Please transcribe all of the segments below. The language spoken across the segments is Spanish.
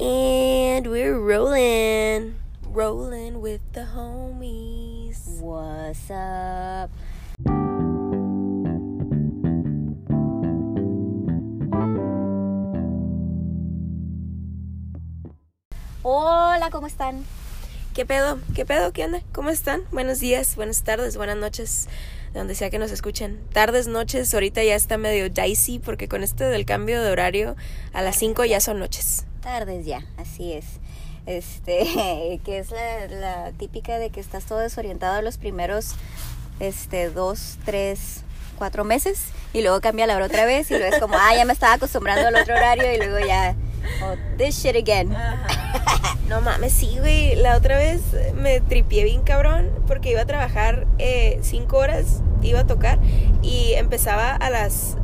And we're rolling. Rolling with the homies. What's up? Hola, ¿cómo están? ¿Qué pedo? ¿Qué pedo? ¿Qué onda? ¿Cómo están? Buenos días, buenas tardes, buenas noches, de donde sea que nos escuchen. Tardes, noches, ahorita ya está medio dicey porque con este del cambio de horario a las 5 ya son noches. Tardes ya, así es. Este, que es la, la típica de que estás todo desorientado los primeros, este, dos, tres, cuatro meses y luego cambia la hora otra vez y luego es como, ah, ya me estaba acostumbrando al otro horario y luego ya, oh, this shit again. No mames, sí, güey. La otra vez me tripié bien cabrón porque iba a trabajar eh, cinco horas, iba a tocar y empezaba a las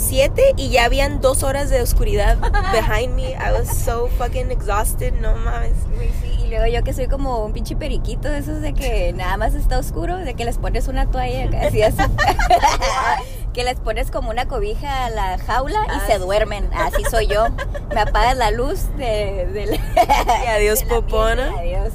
7 y ya habían dos horas de oscuridad behind me. I was so fucking exhausted, no mames. Sí, y luego yo que soy como un pinche periquito de esos de que nada más está oscuro, de que les pones una toalla así así. que les pones como una cobija a la jaula y Ah, se sí. duermen. Así soy yo. Me apagas la luz de, de la- Y adiós, de popona. Adiós.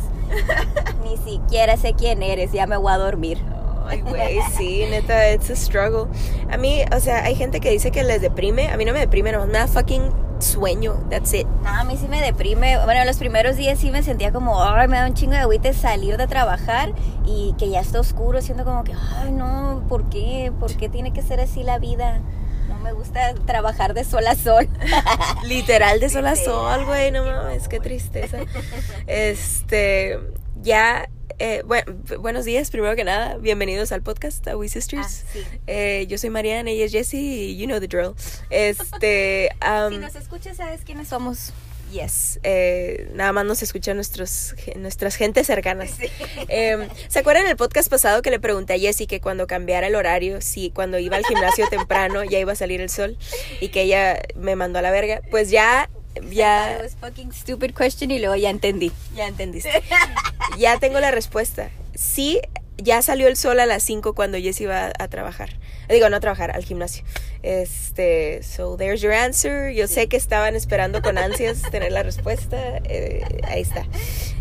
Ni siquiera sé quién eres, ya me voy a dormir. Ay, güey, sí, neta, it's a struggle. A mí, o sea, hay gente que dice que les deprime. A mí no me deprime, nomás me da fucking sueño. That's it. No, a mí sí me deprime. Bueno, los primeros días sí me sentía como, ay, me da un chingo de agüite salir de trabajar y que ya está oscuro, siendo como que, ay, no, ¿por qué? ¿Por qué tiene que ser así la vida? No me gusta trabajar de sol a sol. Literal de sol a sol, güey, no mames, qué tristeza. Este, ya, eh, bueno, buenos días, primero que nada, bienvenidos al podcast, a We Sisters. Ah, sí. Eh, yo soy Mariana, ella es Jessie, y you know the drill. Este, um, si nos escuchas, sabes quiénes somos. yes, eh, nada más nos escuchan nuestros, nuestras gentes cercanas. Sí. Eh, ¿Se acuerdan el podcast pasado que le pregunté a Jessie que cuando cambiara el horario, si cuando iba al gimnasio temprano ya iba a salir el sol y que ella me mandó a la verga? Pues ya, ya, was fucking stupid question y luego ya entendí. ya entendiste. Ya tengo la respuesta. Sí, ya salió el sol a las 5 cuando Jessie iba a trabajar. Digo, no a trabajar, al gimnasio. Este, so there's your answer. Yo sé que estaban esperando con ansias tener la respuesta. Eh, ahí está.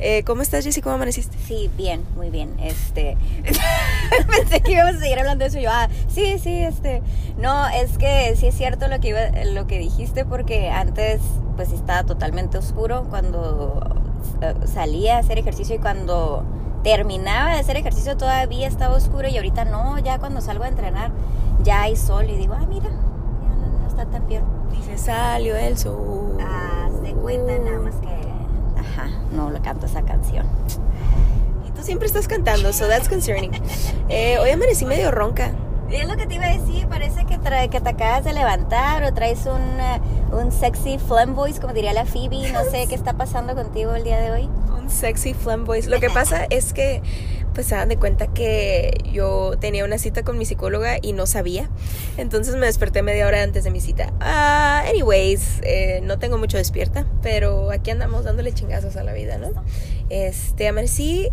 Eh, ¿Cómo estás, Jessie? ¿Cómo amaneciste? Sí, bien, muy bien. Este. Pensé que íbamos a seguir hablando de eso. Yo, ah, sí, sí, este. No, es que sí es cierto lo que iba, lo que dijiste, porque antes, pues estaba totalmente oscuro cuando eh, salía a hacer ejercicio y cuando terminaba de hacer ejercicio todavía estaba oscuro y ahorita no, ya cuando salgo a entrenar ya hay sol y digo, ah, mira, ya no, no está tan peor. Dice, salió el sol. Ah, se cuenta nada más que. Ajá, no lo canto esa canción. Y tú siempre estás cantando, so that's concerning. Eh, hoy amanecí medio ronca. Es lo que te iba a decir, parece que, trae, que te acabas de levantar o traes un, eh, un sexy phlegm voice, como diría la Phoebe. No sé qué está pasando contigo el día de hoy. Sexy flamboyant. Lo que pasa es que, pues, se dan de cuenta que yo tenía una cita con mi psicóloga y no sabía. Entonces me desperté media hora antes de mi cita. Ah, anyways, eh, no tengo mucho despierta, pero aquí andamos dándole chingazos a la vida, ¿no? Este, amanecí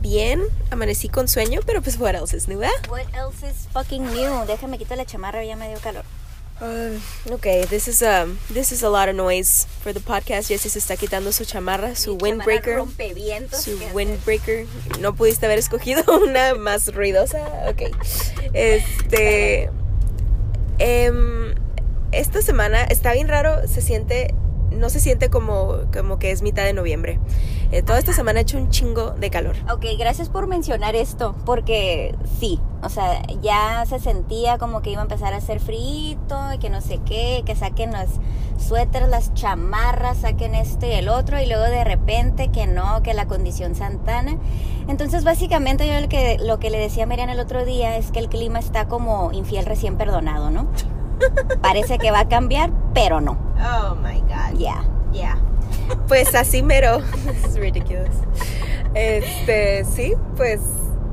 bien, amanecí con sueño, pero pues, what else is new, eh? What else is fucking new? Déjame quitar la chamarra, ya me dio calor. Uh, ok, this is, um, this is a lot of noise for the podcast. Jessie se está quitando su chamarra, su Mi windbreaker. Su windbreaker. No pudiste haber escogido una más ruidosa. Ok. Este. em, esta semana está bien raro. Se siente. No se siente como, como que es mitad de noviembre. Eh, toda esta semana ha hecho un chingo de calor. Ok, gracias por mencionar esto, porque sí, o sea, ya se sentía como que iba a empezar a hacer frito y que no sé qué, que saquen los suéteres, las chamarras, saquen esto y el otro, y luego de repente que no, que la condición santana. Entonces, básicamente yo lo que, lo que le decía a Mariana el otro día es que el clima está como infiel recién perdonado, ¿no? Parece que va a cambiar, pero no. Oh my god. Ya. Yeah. Pues así mero. Is ridiculous. Este, sí, pues,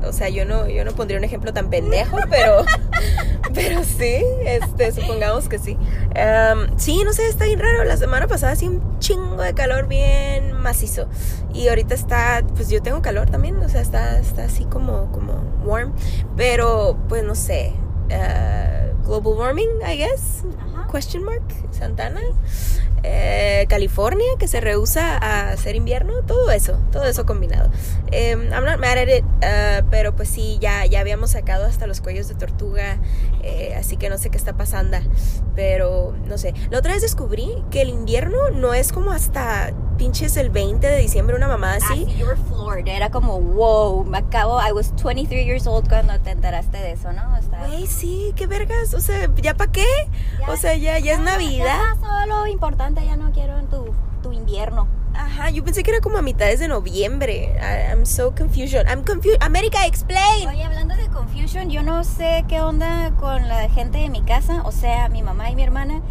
o sea, yo no, yo no pondría un ejemplo tan pendejo, pero, pero sí, este, supongamos que sí. Em, sí, no sé, está bien raro. La semana pasada hacía un chingo de calor bien macizo. Y ahorita está, pues yo tengo calor también, o sea, está, está así como, como warm. Pero, pues no sé. eh, global warming, I guess. Ajá. Question mark. Santana. Eh, California, que se rehúsa a hacer invierno. Todo eso, todo eso combinado. Em, I'm not mad at it, uh, pero pues sí, ya, ya habíamos sacado hasta los cuellos de tortuga. eh, así que no sé qué está pasando. Pero no sé. La otra vez descubrí que el invierno no es como hasta pinches el 20 de diciembre, una mamada Ah, así. sí, you were floored. Era como, wow, me acabo, I was 23 years old cuando te enteraste de eso, ¿no? Güey, sí, qué vergas. O sea, ¿ya para qué? Ya- O sea, ya, ya es Ya, Navidad. Ya pasó lo importante, ya no quiero tu, tu invierno. Ajá, yo pensé que era como a mitades de noviembre. I- I'm so confusion. I'm confused. America, explain. Oye, hablando de confusion, yo no sé qué onda con la gente de mi casa, o sea, mi mamá y mi hermana,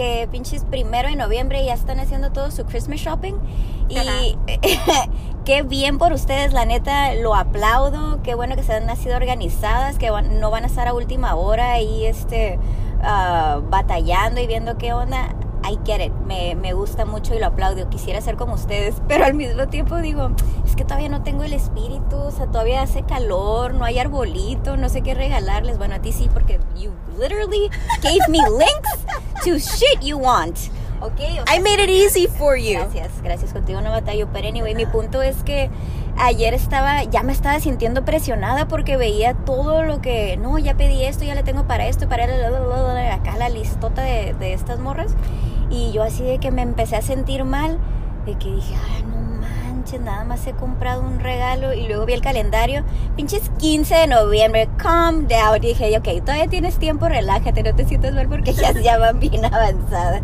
que pinches primero de noviembre ya están haciendo todo su Christmas shopping. Y qué bien por ustedes, la neta, lo aplaudo. Qué bueno que se han nacido organizadas, que van- no van a estar a última hora ahí este, ah, batallando y viendo qué onda. I get it, me, me gusta mucho y lo aplaudo. Quisiera ser como ustedes, pero al mismo tiempo digo, es que todavía no tengo el espíritu, o sea, todavía hace calor, no hay arbolito, no sé qué regalarles. Bueno, a ti sí, porque you literally gave me links to shit you want. Ok, o sea, I made it easy for you. Gracias, gracias contigo no batallo. Pero anyway, mi punto es que ayer estaba, ya me estaba sintiendo presionada porque veía todo lo que, no, ya pedí esto, ya le tengo para esto, para la, la, la, acá la listota de, de estas morras. Y yo así de que me empecé a sentir mal, de que dije, ay, no manches, nada más he comprado un regalo. Y luego vi el calendario, pinches 15 de noviembre, calm down. Y dije, ok, todavía tienes tiempo, relájate, no te sientas mal porque ya, ya van bien avanzadas.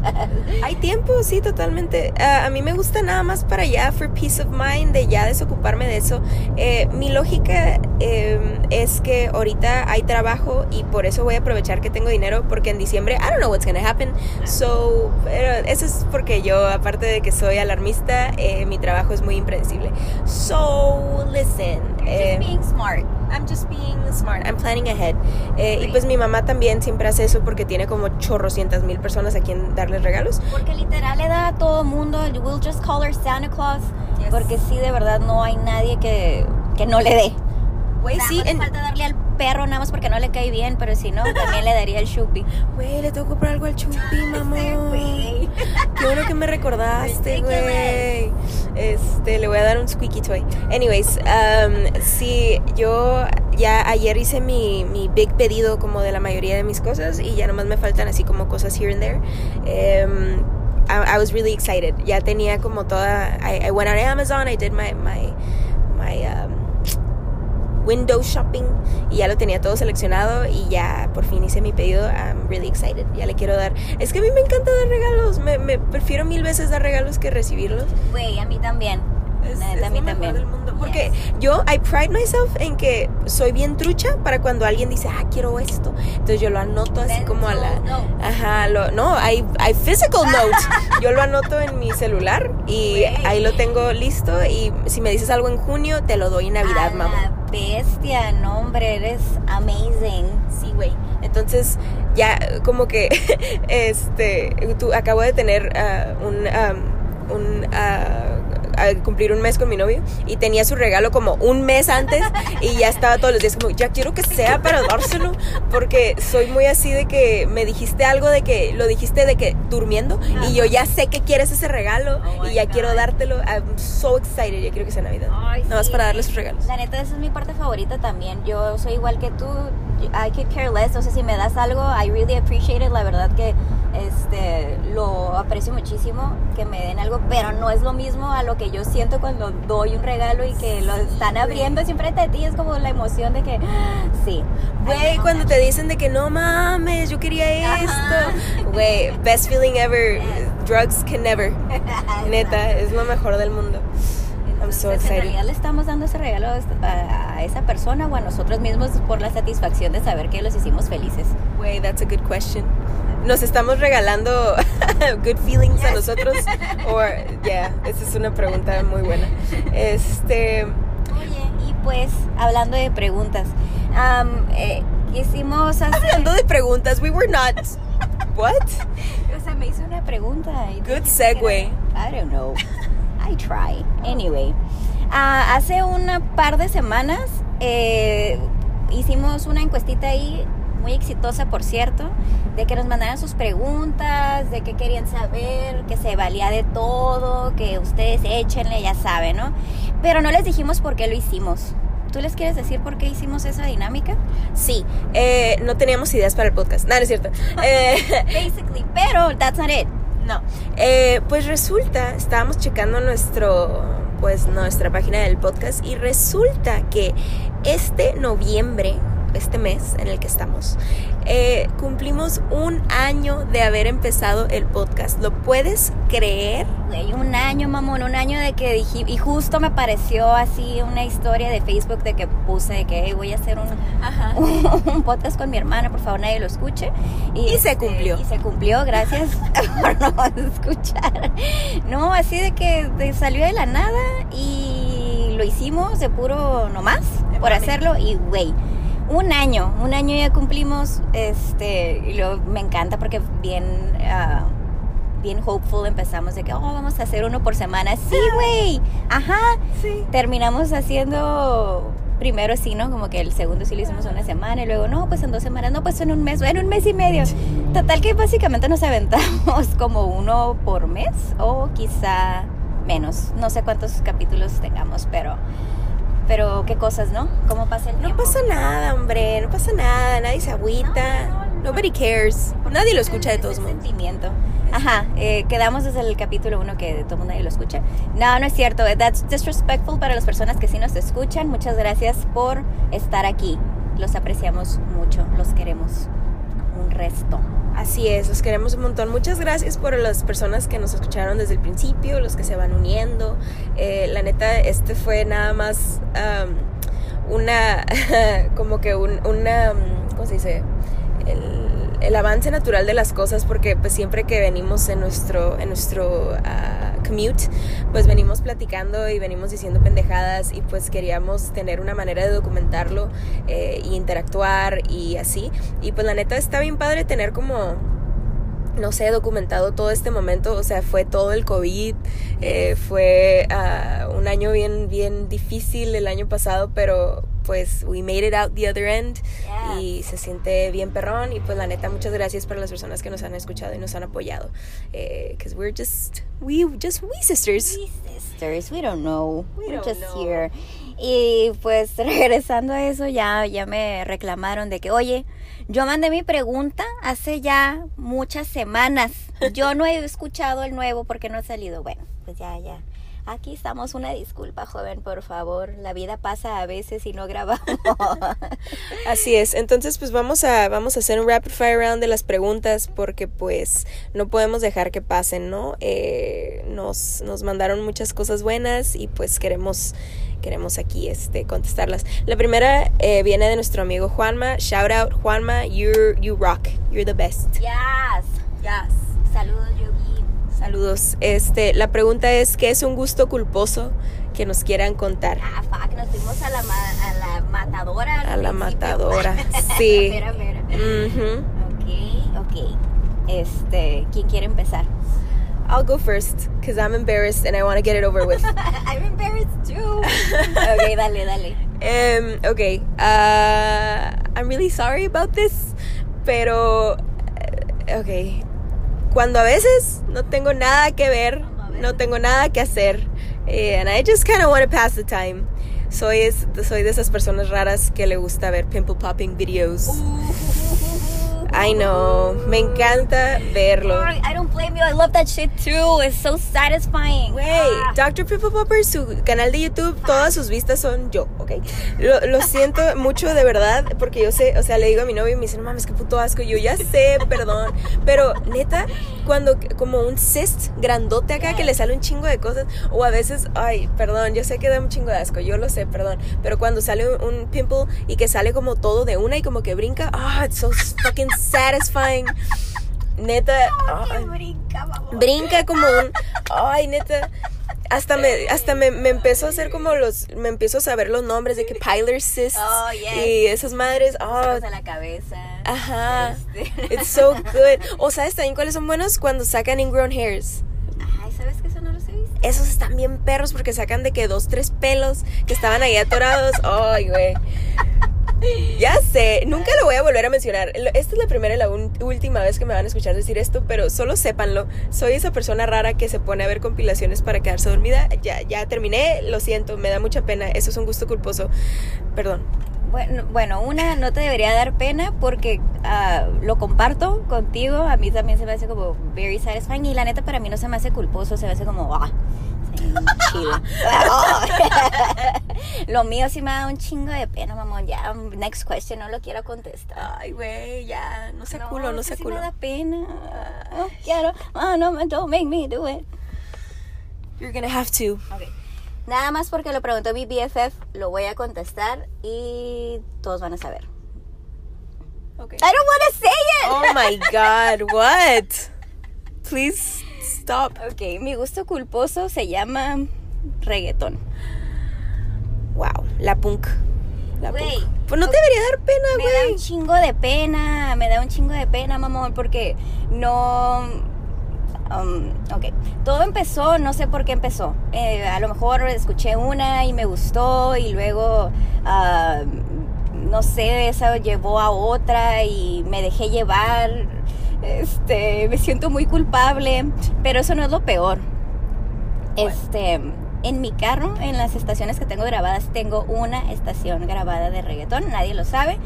Hay tiempo, sí, totalmente. Ah, a mí me gusta nada más para allá, for peace of mind, de ya desocuparme de eso. Eh, mi lógica eh, es que ahorita hay trabajo y por eso voy a aprovechar que tengo dinero, porque en diciembre, I don't know what's gonna happen. So, pero eso es porque yo, aparte de que soy alarmista, eh, mi trabajo es muy impredecible. So, listen. eh, Just being smart. I'm just being smart. I'm planning ahead. Eh, y pues mi mamá también siempre hace eso porque tiene como chorrocientas mil personas a quien darles regalos. Porque literal le da a todo mundo, we'll just call her Santa Claus. Yes. Porque sí, de verdad, no hay nadie que, que no le dé. Güey, sí, en- falta darle al perro nada más porque no le cae bien, pero si no, también le daría el chupi. Güey, le tengo que comprar algo al Chupi, mamá. Qué bueno que me recordaste, güey. Este, le voy a dar un squeaky toy. Anyways, um, sí, yo ya ayer hice mi, mi big pedido como de la mayoría de mis cosas y ya nomás me faltan así como cosas here and there. Um, I, I was really excited. Ya tenía como toda. I, I went on Amazon. I did my my my um, window shopping y ya lo tenía todo seleccionado y ya por fin hice mi pedido. I'm really excited. Ya le quiero dar. Es que a mí me encanta dar regalos. Me, me prefiero mil veces dar regalos que recibirlos. Güey, a mí también. Es, Neta, es a mí lo mejor también. del mundo. Porque Yes. yo, I pride myself en que soy bien trucha para cuando alguien dice, ah, quiero esto. Entonces yo lo anoto así como a la. Note. Ajá, lo, no, hay, hay physical notes. Yo lo anoto en mi celular y ahí lo tengo listo. Y si me dices algo en junio, te lo doy en Navidad, A mamá. la bestia, no hombre, eres amazing. Sí, güey. Entonces, ya como que, este, tú acabo de tener ah, un, un, ah, a cumplir un mes con mi novio y tenía su regalo como un mes antes y ya estaba todos los días como, ya quiero que sea para dárselo porque soy muy así de que me dijiste algo de que, lo dijiste de que durmiendo y yo ya sé que quieres ese regalo Oh y ya quiero God. dártelo. I'm so excited, ya quiero que sea Navidad. Ay, Nada más sí. para darle sus regalos. La neta, esa es mi parte favorita también. Yo soy igual que tú. I could care less. O sea, si me das algo, I really appreciate it. La verdad que este lo aprecio muchísimo que me den algo, pero no es lo mismo a lo que yo siento cuando doy un regalo y que lo están abriendo siempre de ti. Es como la emoción de que, sí. Güey, cuando te dicen de que no mames, yo quería esto. Güey, best feeling ever. Drugs can never. Neta, es lo mejor del mundo. I'm so Entonces, en excited. realidad le estamos dando ese regalo a, a esa persona o a nosotros mismos por la satisfacción de saber que los hicimos felices. Güey, that's a good question. ¿Nos estamos regalando good feelings a nosotros? O, yeah, esa es una pregunta muy buena. Este, Oye, y pues, hablando de preguntas, am, eh, hacer... hablando de preguntas, we were not. What? O sea, me hizo una pregunta. y Good segue. era- I don't know. I try. Anyway, ah, hace un par de semanas eh, hicimos una encuestita ahí, muy exitosa, por cierto, de que nos mandaran sus preguntas, de qué querían saber, que se valía de todo, que ustedes échenle, ya saben, ¿no? Pero no les dijimos por qué lo hicimos. ¿Tú les quieres decir por qué hicimos esa dinámica? Sí, eh, no teníamos ideas para el podcast. No, no es cierto. Eh, Basically, pero that's not it. no, eh, pues resulta, estábamos checando nuestro, pues nuestra página del podcast y resulta que este noviembre, este mes en el que estamos, eh, cumplimos un año de haber empezado el podcast. ¿Lo puedes creer? Güey, un año, mamón, un año de que dije, y justo me apareció así una historia de Facebook de que puse de que "Hey, voy a hacer un, Ajá. un podcast con mi hermana, por favor nadie lo escuche. Y se cumplió. Y se cumplió, gracias por no escuchar. No, así de que de- salió de la nada y lo hicimos de puro nomás por hacerlo y güey. Un año, un año ya cumplimos, este, y luego me encanta porque bien, ah, bien hopeful empezamos de que, oh, vamos a hacer uno por semana. Sí, güey, ajá, Sí. terminamos haciendo primero sí, ¿no? Como que el segundo sí lo hicimos una semana y luego no, pues en dos semanas, no, pues en un mes, en un mes y medio. Total que básicamente nos aventamos como uno por mes o quizá menos. No sé cuántos capítulos tengamos, pero pero qué cosas, ¿no? ¿Cómo pasa el No tiempo? pasa nada, hombre, no pasa nada, nadie se agüita, No, no, no. nobody cares, nadie lo escucha de todos modos. sentimiento. Ajá, eh, quedamos desde el capítulo uno que todo mundo ahí lo escucha. No, no es cierto. That's disrespectful para las personas que sí nos escuchan. Muchas gracias por estar aquí. Los apreciamos mucho, los queremos un resto. Así es, los queremos un montón. Muchas gracias por las personas que nos escucharon desde el principio, los que se van uniendo. Eh, la neta, este fue nada más am, una, como que un, una, ¿cómo se dice? El, avance natural de las cosas porque pues siempre que venimos en nuestro, en nuestro ah, commute, pues venimos platicando y venimos diciendo pendejadas y pues queríamos tener una manera de documentarlo eh, y interactuar y así. Y pues la neta está bien padre tener como no sé, documentado todo este momento, o sea, fue todo el COVID, eh, fue ah, un año bien, bien difícil el año pasado, pero pues we made it out the other end y se siente bien perrón y pues la neta muchas gracias para las personas que nos han escuchado y nos han apoyado, because we're just, we just, we sisters. We sisters, we don't know. We We're don't just know. here. Y pues regresando a eso, ya, ya me reclamaron de que, oye, yo mandé mi pregunta hace ya muchas semanas. Yo no he escuchado el nuevo porque no ha salido. Bueno, pues ya, ya. Aquí estamos, una disculpa, joven, por favor. La vida pasa a veces y no grabamos. Así es, entonces pues vamos a, vamos a hacer un rapid fire round de las preguntas porque pues no podemos dejar que pasen, ¿no? Eh, nos, nos mandaron muchas cosas buenas y pues queremos, queremos aquí este, contestarlas. La primera eh, viene de nuestro amigo Juanma, shout out Juanma, you're, you rock, you're the best. yes. Yes. Saludos, Yogi. Saludos. Este, la pregunta es, ¿qué es un gusto culposo que nos quieran contar? Ah, fuck, nos fuimos a la, ma- a la matadora. A la principio. matadora, sí. Mira, mira. Ujú. Ok, ok. Este, ¿quién quiere empezar? I'll go first because I'm embarrassed and I want to get it over with. I'm embarrassed too. ok, dale, dale. Um, okay, uh, I'm really sorry about this, pero, eh, okay, cuando a veces no tengo nada que ver, no tengo nada que hacer, eh, and I just kind of want to pass the time. Soy, soy de esas personas raras que le gusta ver pimple popping videos. I know, me encanta verlo. I don't blame you. I love that shit too. It's so satisfying. Güey, Ah. Dr. Pimple Popper, su canal de YouTube, todas sus vistas son yo, ¿ok? Lo, lo siento mucho de verdad, porque yo sé, o sea, le digo a mi novio y me dice, no mames, qué puto asco. Yo ya sé, perdón. Pero neta, cuando como un cyst grandote acá que le sale un chingo de cosas, o a veces, ay, perdón, yo sé que da un chingo de asco, yo lo sé, perdón. Pero cuando sale un, un pimple y que sale como todo de una y como que brinca, ah, it's so fucking satisfying. Neta, ay, brinca, brinca como un ay neta hasta me hasta me, me empezó a hacer como los me empiezo a saber los nombres de que pilar cysts Oh, yes. y esas madres oh, a la cabeza. ajá Este. it's so good o sabes también cuáles son buenos cuando sacan ingrown hairs Ay, ¿sabes que eso no los he visto? Esos están bien perros porque sacan de que dos tres pelos que estaban ahí atorados ay güey Ya sé, nunca lo voy a volver a mencionar. Esta es la primera y la última vez que me van a escuchar decir esto, pero solo sépanlo. Soy esa persona rara que se pone a ver compilaciones para quedarse dormida. Ya, ya terminé, lo siento, me da mucha pena. Eso es un gusto culposo. Perdón. Bueno, bueno, una no te debería dar pena porque ah, lo comparto contigo. A mí también se me hace como very satisfying y la neta para mí no se me hace culposo, se me hace como ah, lo mío sí me da un chingo de pena, mamón. Ya, next question, no lo quiero contestar. Ay, güey, ya, no culo, no es que sé sí culo. me da pena. No quiero. Ah, no, don't make me do it. You're gonna have to. Ok. Nada más porque lo preguntó mi BFF, lo voy a contestar y todos van a saber. Okay. I don't want to say it. Oh my god, what? Please stop. Ok, mi gusto culposo se llama reggaetón. Wow, la punk. La Güey, punk. Pues no te debería dar pena, Me da un güey. chingo de pena, me da un chingo de pena, mamón, porque no... um, ok, todo empezó, no sé por qué empezó. Eh, a lo mejor escuché una y me gustó y luego, ah, no sé, esa llevó a otra y me dejé llevar. Este, me siento muy culpable, pero eso no es lo peor. Este, en mi carro, en las estaciones que tengo grabadas, tengo una estación grabada de reggaetón, nadie lo sabe,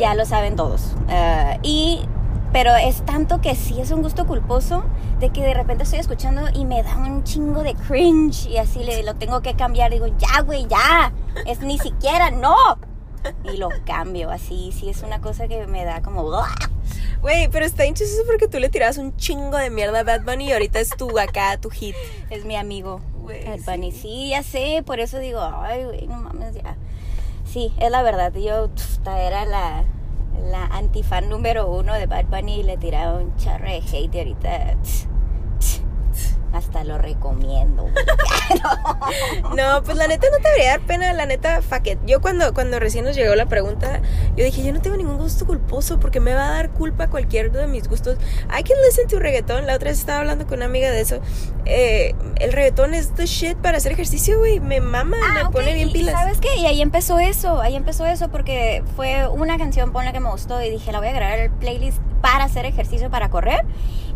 ya lo saben todos. Ah, y, pero es tanto que sí es un gusto culposo de que de repente estoy escuchando y me da un chingo de cringe y así le, lo tengo que cambiar. Digo, ya, güey, ya, es ni siquiera, no. Y lo cambio, así, sí es una cosa que me da como... Güey, pero está chistoso porque tú le tirabas un chingo de mierda a Bad Bunny y ahorita es tu acá, tu hit. Es mi amigo. Güey, El Bunny, sí, ya sé, por eso digo, ay, güey, no mames, ya. Sí, es la verdad, yo pf, era la, la antifan número uno de Bad Bunny le tiraba un charro de hate y ahorita hasta lo recomiendo. No, pues la neta no te debería dar pena, la neta, fuck it. Yo cuando, cuando recién nos llegó la pregunta, yo dije, yo no tengo ningún gusto culposo porque me va a dar culpa cualquier de mis gustos. I can listen to reggaetón. La otra vez estaba hablando con una amiga de eso. Eh, el reggaetón es the shit para hacer ejercicio, güey. Me mama, me Ah, ok, pone bien pilas. ¿Sabes qué? Y ahí empezó eso, ahí empezó eso porque fue una canción, ponle que me gustó y dije, la voy a agregar al playlist para hacer ejercicio, para correr.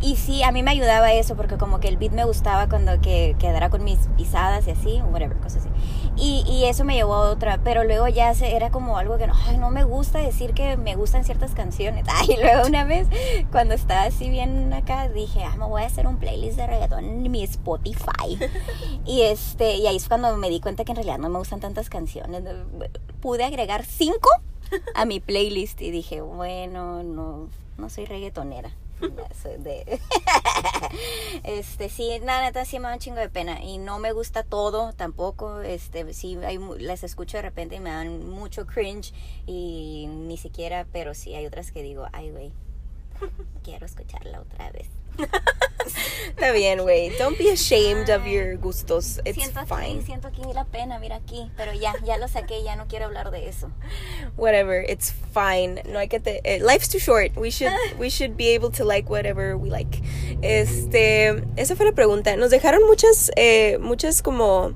Y sí, a mí me ayudaba eso porque como que el beat me gustaba cuando que quedara con mis pisadas y así, whatever, cosas así. Y, y eso me llevó a otra, pero luego ya se, era como algo que no, ay, no me gusta decir que me gustan ciertas canciones. Ay, luego una vez, cuando estaba así bien acá, dije, ah, me voy a hacer un playlist de reggaetón en mi Spotify. y este, y ahí es cuando me di cuenta que en realidad no me gustan tantas canciones. Pude agregar cinco a mi playlist y dije, bueno, no, no soy reggaetonera. De... este, sí, la neta sí me da un chingo de pena y no me gusta todo tampoco. Este, sí, hay, las escucho de repente y me dan mucho cringe y ni siquiera, pero sí hay otras que digo, ay, güey, quiero escucharla otra vez. Está bien, güey. Don't be ashamed of your gustos. It's siento aquí, fine. siento aquí la pena, mira aquí, pero ya, ya lo saqué, ya no quiero hablar de eso. Whatever, it's fine. No hay que te eh, life's too short. We should we should be able to like whatever we like. Este, esa fue la pregunta. Nos dejaron muchas eh, muchas como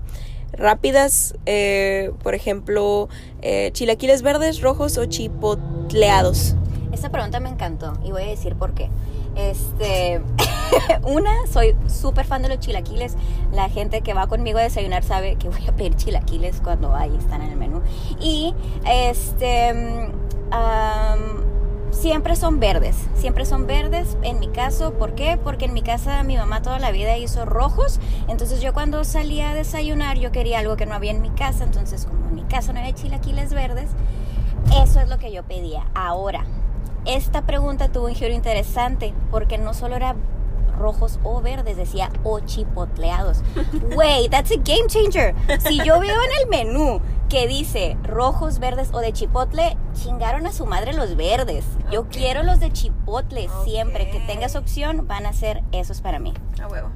rápidas, eh, por ejemplo, eh, chilaquiles verdes, rojos o chipotleados. Esta pregunta me encantó y voy a decir por qué. Este, una, soy súper fan de los chilaquiles. La gente que va conmigo a desayunar sabe que voy a pedir chilaquiles cuando ahí están en el menú. Y este, mm, siempre son verdes. Siempre son verdes en mi caso. ¿Por qué? Porque en mi casa mi mamá toda la vida hizo rojos. Entonces yo cuando salía a desayunar yo quería algo que no había en mi casa. Entonces como en mi casa no había chilaquiles verdes, eso es lo que yo pedía. Ahora, esta pregunta tuvo un giro interesante porque no solo era rojos o verdes, decía o chipotleados. Wait, that's a game changer. Si yo veo en el menú que dice rojos, verdes o de chipotle, chingaron a su madre los verdes. Yo quiero los de chipotle siempre. Que tengas opción, van a ser esos para mí. A huevo.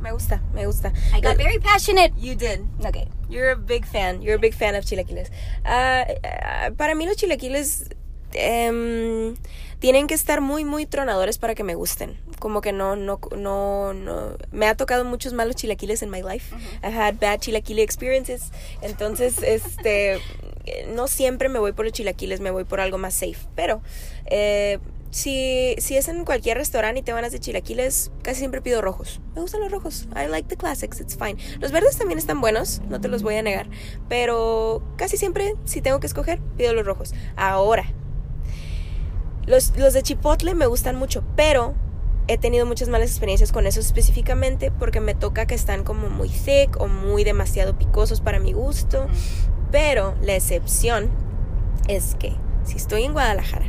Me gusta, me gusta. I got very passionate. You did. Ok. You're a big fan. You're a big fan of chilaquiles. Ah, para mí los chilaquiles em, tienen que estar muy, muy tronadores para que me gusten. Como que no, no, no, no. Me ha tocado muchos malos chilaquiles en my life. I've had bad chilaquile experiences. Entonces, este, no siempre me voy por los chilaquiles, me voy por algo más safe. Pero eh, si, si es en cualquier restaurante y te van a hacer chilaquiles, casi siempre pido rojos. Me gustan los rojos. I like the classics, it's fine. Los verdes también están buenos, no te los voy a negar. Pero casi siempre, si tengo que escoger, pido los rojos. Ahora, los, los de chipotle me gustan mucho, pero he tenido muchas malas experiencias con esos específicamente porque me toca que están como muy thick o muy demasiado picosos para mi gusto. Pero la excepción es que si estoy en Guadalajara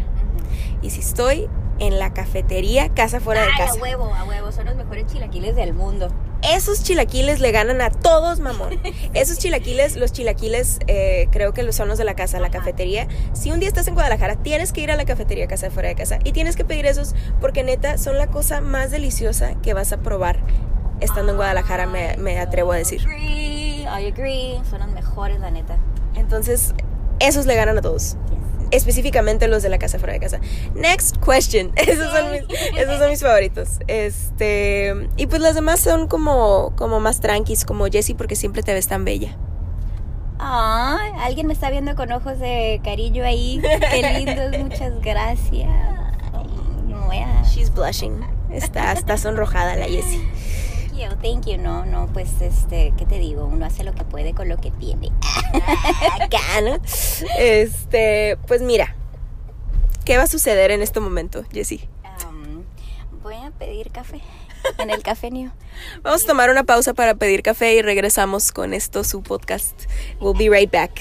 y si estoy en la cafetería casa fuera de casa, a huevo, a huevo. Son los mejores chilaquiles del mundo. Esos chilaquiles le ganan a todos, mamón. Esos chilaquiles, los chilaquiles, eh, creo que son los de la casa, la cafetería. Si un día estás en Guadalajara, tienes que ir a la cafetería casa de fuera de casa y tienes que pedir esos porque neta son la cosa más deliciosa que vas a probar estando en Guadalajara, me, me atrevo a decir. I agree, I agree. Son los mejores, la neta. Entonces, esos le ganan a todos. Específicamente los de la casa fuera de casa. Next question. Esos son mis, esos son mis favoritos. Este. Y pues las demás son como, como más tranquis, como Jessie, porque siempre te ves tan bella. Ay, alguien me está viendo con ojos de cariño ahí. Qué lindos, muchas gracias. No voy a... She's blushing. Está, está sonrojada la Jessie. Thank you, thank you. No, no, pues este, ¿qué te digo? Uno hace lo que puede con lo que tiene. Acá, ¿no? Este. Pues mira. ¿Qué va a suceder en este momento, Jessie? Um, voy a pedir café en el cafenio. Vamos a tomar una pausa para pedir café y regresamos con esto, su podcast. We'll be right back.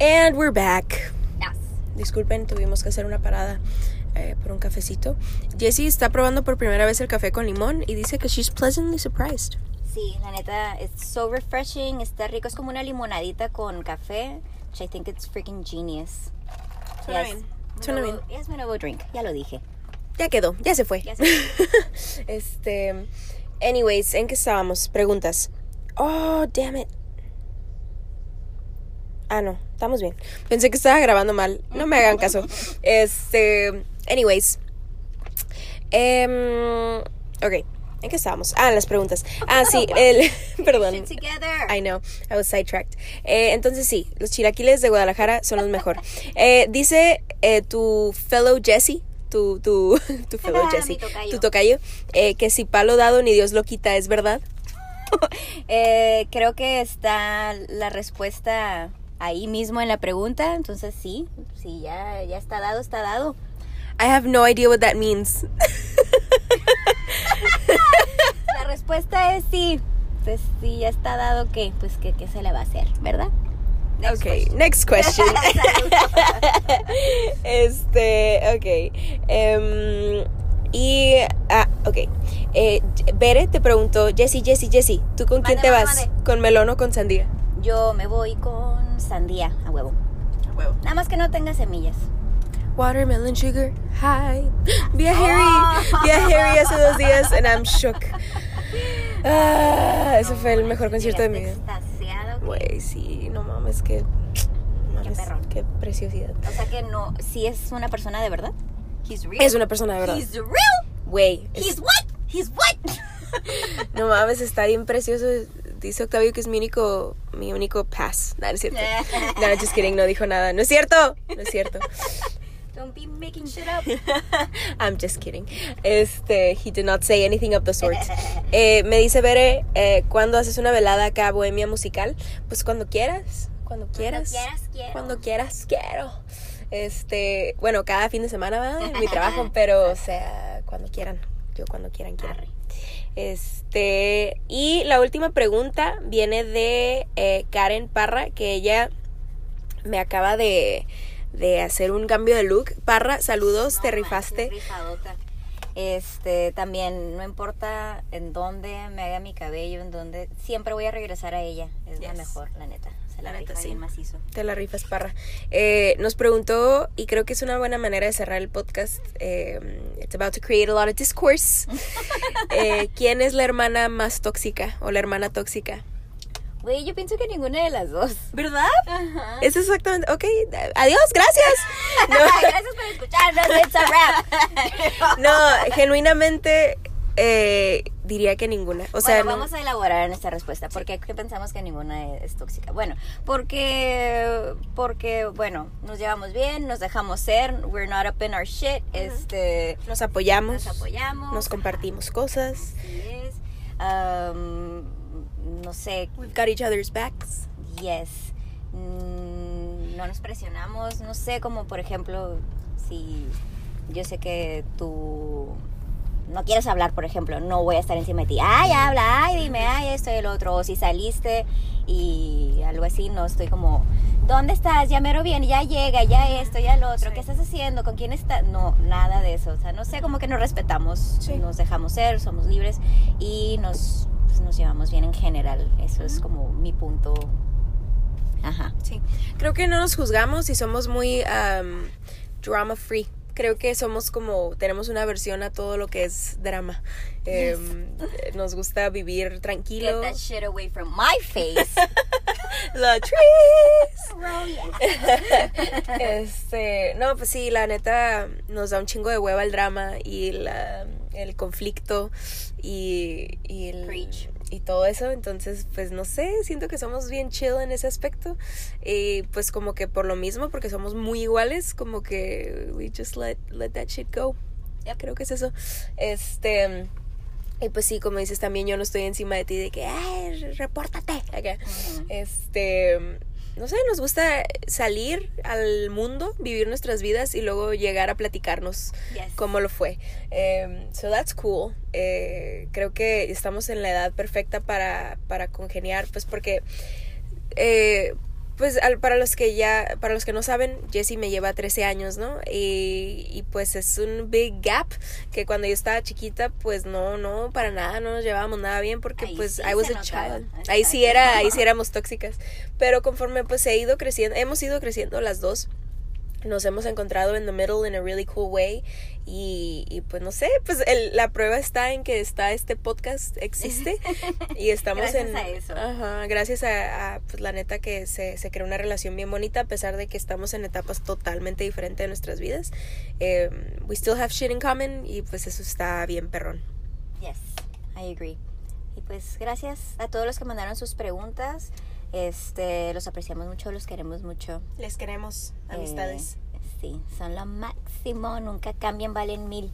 And we're back. Disculpen, tuvimos que hacer una parada eh, por un cafecito. Jessie está probando por primera vez el café con limón y dice que she's pleasantly surprised. Sí, la neta, it's so refreshing, está rico, es como una limonadita con café, which I think it's freaking genius. Suena Yes. bien, suena nuevo- Es mi nuevo drink, ya lo dije. Ya quedó, ya se fue. Ya se este. Anyways, ¿en qué estábamos? Preguntas. Oh, damn it. Ah, no, estamos bien. Pensé que estaba grabando mal. No me hagan caso. Este. Anyways. Em, ok. ¿En qué estábamos? Ah, las preguntas. Ah, sí, el. Perdón. I know, I was sidetracked. Eh, entonces sí, los chilaquiles de Guadalajara son los mejor. Eh, dice eh, tu fellow Jesse, tu, tu, tu fellow Ah, Jesse, tocayo. tu tocayo, eh, que si palo dado ni Dios lo quita, ¿es verdad? Eh, creo que está la respuesta ahí mismo en la pregunta, entonces sí, sí, ya, ya está dado, está dado. I have no idea what that means. La respuesta es sí. Pues sí, ya está dado que, pues que, ¿qué se le va a hacer, ¿verdad? Next okay, question. next question. este, ok. Em, y, ah, ok. Eh, Bere te preguntó, Jessy, Jessy, Jessy, ¿tú con quién te mande, vas? mande. ¿Con melón o con sandía? Yo me voy con sandía a huevo. Nada más que no tenga semillas. Watermelon sugar high. Vi a Harry, vi a Harry hace dos días and I'm shook. Ah, ese fue el mejor concierto de mi vida. Güey, sí, no mames, que. mames, qué preciosidad. O sea que no, si es una persona de verdad. He's real. Es una persona de verdad. He's real. Güey, es- He's what? He's what? no mames, está bien precioso. Dice Octavio que es mi único, mi único pass. No, no es cierto. No, just kidding, no dijo nada. No es cierto, no es cierto. Don't be making shit up. I'm just kidding. Este, he did not say anything of the sort. Eh, me dice Bere, eh, ¿cuándo haces una velada acá, bohemia musical? Pues cuando quieras, cuando quieras. quieras, quiero. Cuando quieras, quiero. Este, bueno, cada fin de semana. En mi trabajo, pero, o sea, cuando quieran. Yo cuando quieran, quiero. Este, y la última pregunta viene de eh, Karen Parra, que ella me acaba de, de hacer un cambio de look. Parra, saludos, No te rifaste. Este, también, no importa en dónde me haga mi cabello, en dónde, siempre voy a regresar a ella. Es la Yes. mejor, la neta. Se la, La neta, rifa sí. bien macizo. Te la rifas, Parra. Eh, nos preguntó, y creo que es una buena manera de cerrar el podcast. eh, it's about to create a lot of discourse. Eh, ¿Quién es la hermana más tóxica o la hermana tóxica? Güey, yo pienso que ninguna de las dos. ¿Verdad? Ajá. Es exactamente. Ok, adiós, gracias. No. Gracias por escucharnos, it's a wrap. No, genuinamente, eh, diría que ninguna. O sea, bueno, no- vamos a elaborar en esta respuesta. ¿Por qué pensamos que ninguna es tóxica? Bueno, porque, porque, bueno, nos llevamos bien, nos dejamos ser, we're not up in our shit, este, nos apoyamos, nos apoyamos. nos compartimos cosas. Así es. No sé, We've got each other's backs. yes. Mm, no nos presionamos, no sé, como por ejemplo, si yo sé que tú no quieres hablar, por ejemplo, no voy a estar encima de ti. Ay, habla, ay, dime, ay, esto y el otro. O si saliste y algo así, no estoy como, ¿dónde estás? Ya mero bien, ya llega, ya esto, ya lo otro. Sí. ¿Qué estás haciendo? ¿Con quién estás? No, nada de eso. O sea, no sé, como que nos respetamos, Sí. nos dejamos ser, somos libres y nos, pues, nos llevamos bien en general. Eso es como mi punto. Ajá. Sí, creo que no nos juzgamos y somos muy um, drama free. Creo que somos como, tenemos una versión a todo lo que es drama. Em, nos gusta vivir Get tranquilo. that shit away from my face. The trees. Oh, yeah. Este, no, pues sí, la neta nos da un chingo de hueva el drama y la- el conflicto y, y el- Preach. y todo eso. Entonces, pues no sé, siento que somos bien chill en ese aspecto. Y pues como que por lo mismo, porque somos muy iguales, como que we just let, let that shit go. Ya creo que es eso. Este. Y pues sí, como dices, también yo no estoy encima de ti de que, ay, repórtate. Acá. Este, no sé, nos gusta salir al mundo, vivir nuestras vidas y luego llegar a platicarnos Yes. cómo lo fue. Um, so that's cool. Eh, creo que estamos en la edad perfecta para, para congeniar, pues porque, eh, pues al- para los que ya, para los que no saben, Jessie me lleva 13 años, ¿no? Y, y pues es un big gap que cuando yo estaba chiquita, pues no, no, para nada, no nos llevábamos nada bien porque Ahí pues sí I was a child. Ahí sí Exacto. era, ahí sí éramos tóxicas. Pero conforme pues he ido creciendo, hemos ido creciendo las dos nos hemos encontrado en the middle in a really cool way y, y pues no sé, pues el- la prueba está en que está este podcast existe y estamos Gracias en a eso. Ajá, gracias a, a, pues la neta que se, se creó una relación bien bonita a pesar de que estamos en etapas totalmente diferentes de nuestras vidas. Eh, we still have shit in common y pues eso está bien perrón. Yes, I agree. Y pues gracias a todos los que mandaron sus preguntas. Este, los apreciamos mucho, los queremos mucho. Les queremos, Eh, sí, son lo máximo, nunca cambian, valen mil.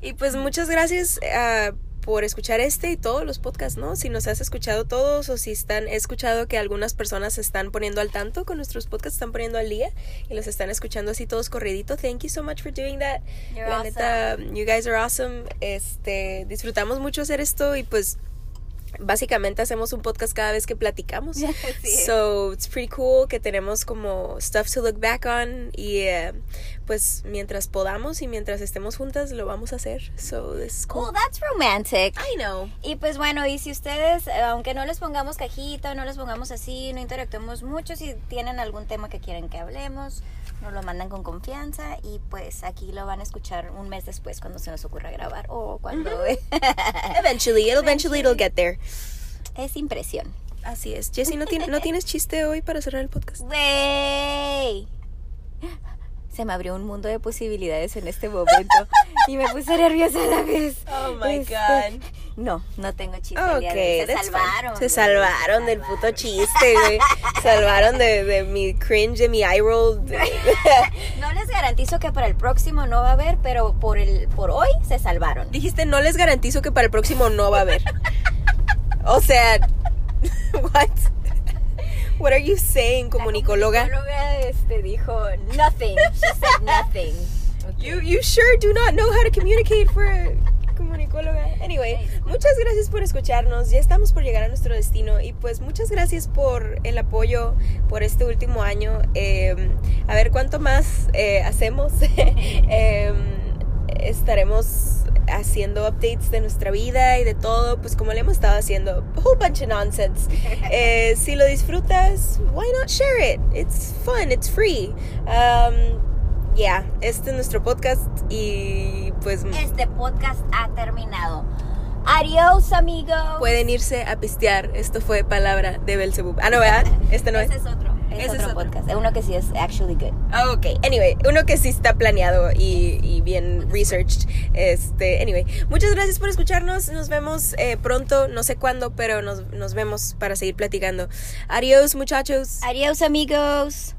Y pues muchas gracias ah, por escuchar este y todos los podcasts, ¿no? Si nos has escuchado todos o si están, he escuchado que algunas personas se están poniendo al tanto con nuestros podcasts, están poniendo al día y los están escuchando así todos corridito. Thank you so much for doing that. You're La awesome. neta, you guys are awesome. Este, disfrutamos mucho hacer esto y pues básicamente hacemos un podcast cada vez que platicamos. So it's pretty cool que tenemos como stuff to look back on y eh, pues mientras podamos y mientras estemos juntas lo vamos a hacer. So this is cool. Oh, that's romantic. I know. Y pues bueno, y si ustedes, eh, aunque no les pongamos cajita no les pongamos así, no interactuemos mucho, si tienen algún tema que quieren que hablemos, nos lo mandan con confianza y pues aquí lo van a escuchar un mes después cuando se nos ocurra grabar o cuando Eventually, it'll eventually it'll get there. es impresión. Así es. Jessie, ¿no, tiene- ¿no tienes chiste hoy para cerrar el podcast? ¡Wey! Se me abrió un mundo de posibilidades en este momento y me puse nerviosa a la vez. Oh my Este, God. No, no tengo chiste. el día de hoy. Ok, se salvaron. Se salvaron del puto chiste, güey. Salvaron de, de mi cringe, de mi eye roll. de- No les garantizo que para el próximo no va a haber, pero por el por hoy se salvaron. Dijiste, no les garantizo que para el próximo no va a haber. O sea, what? What are you saying, comunicóloga? La comunicóloga este, dijo nothing. She said nothing. You, you sure do not know how to communicate for a comunicóloga. Anyway, muchas gracias por escucharnos. Ya estamos por llegar a nuestro destino. Y pues muchas gracias por el apoyo por este último año. Eh, a ver cuánto más eh, hacemos. Eh, estaremos haciendo updates de nuestra vida y de todo, pues como le hemos estado haciendo. A whole bunch of nonsense. Eh, si lo disfrutas, why not share it? It's fun, it's free. Um, yeah, este es nuestro podcast y pues Este podcast ha terminado. Adiós, amigos. pueden irse a pistear. Esto fue palabra de Belzebub. Ah, no, ¿verdad? Este no es. Ese es otro. Es Ese otro es otro. podcast. Uno que sí es actually good. Ah, Ok, anyway, uno que sí está planeado y, y bien researched. Este, anyway, muchas gracias por escucharnos. Nos vemos eh, pronto, no sé cuándo, pero nos, nos vemos para seguir platicando. Adiós, muchachos. Adiós, amigos.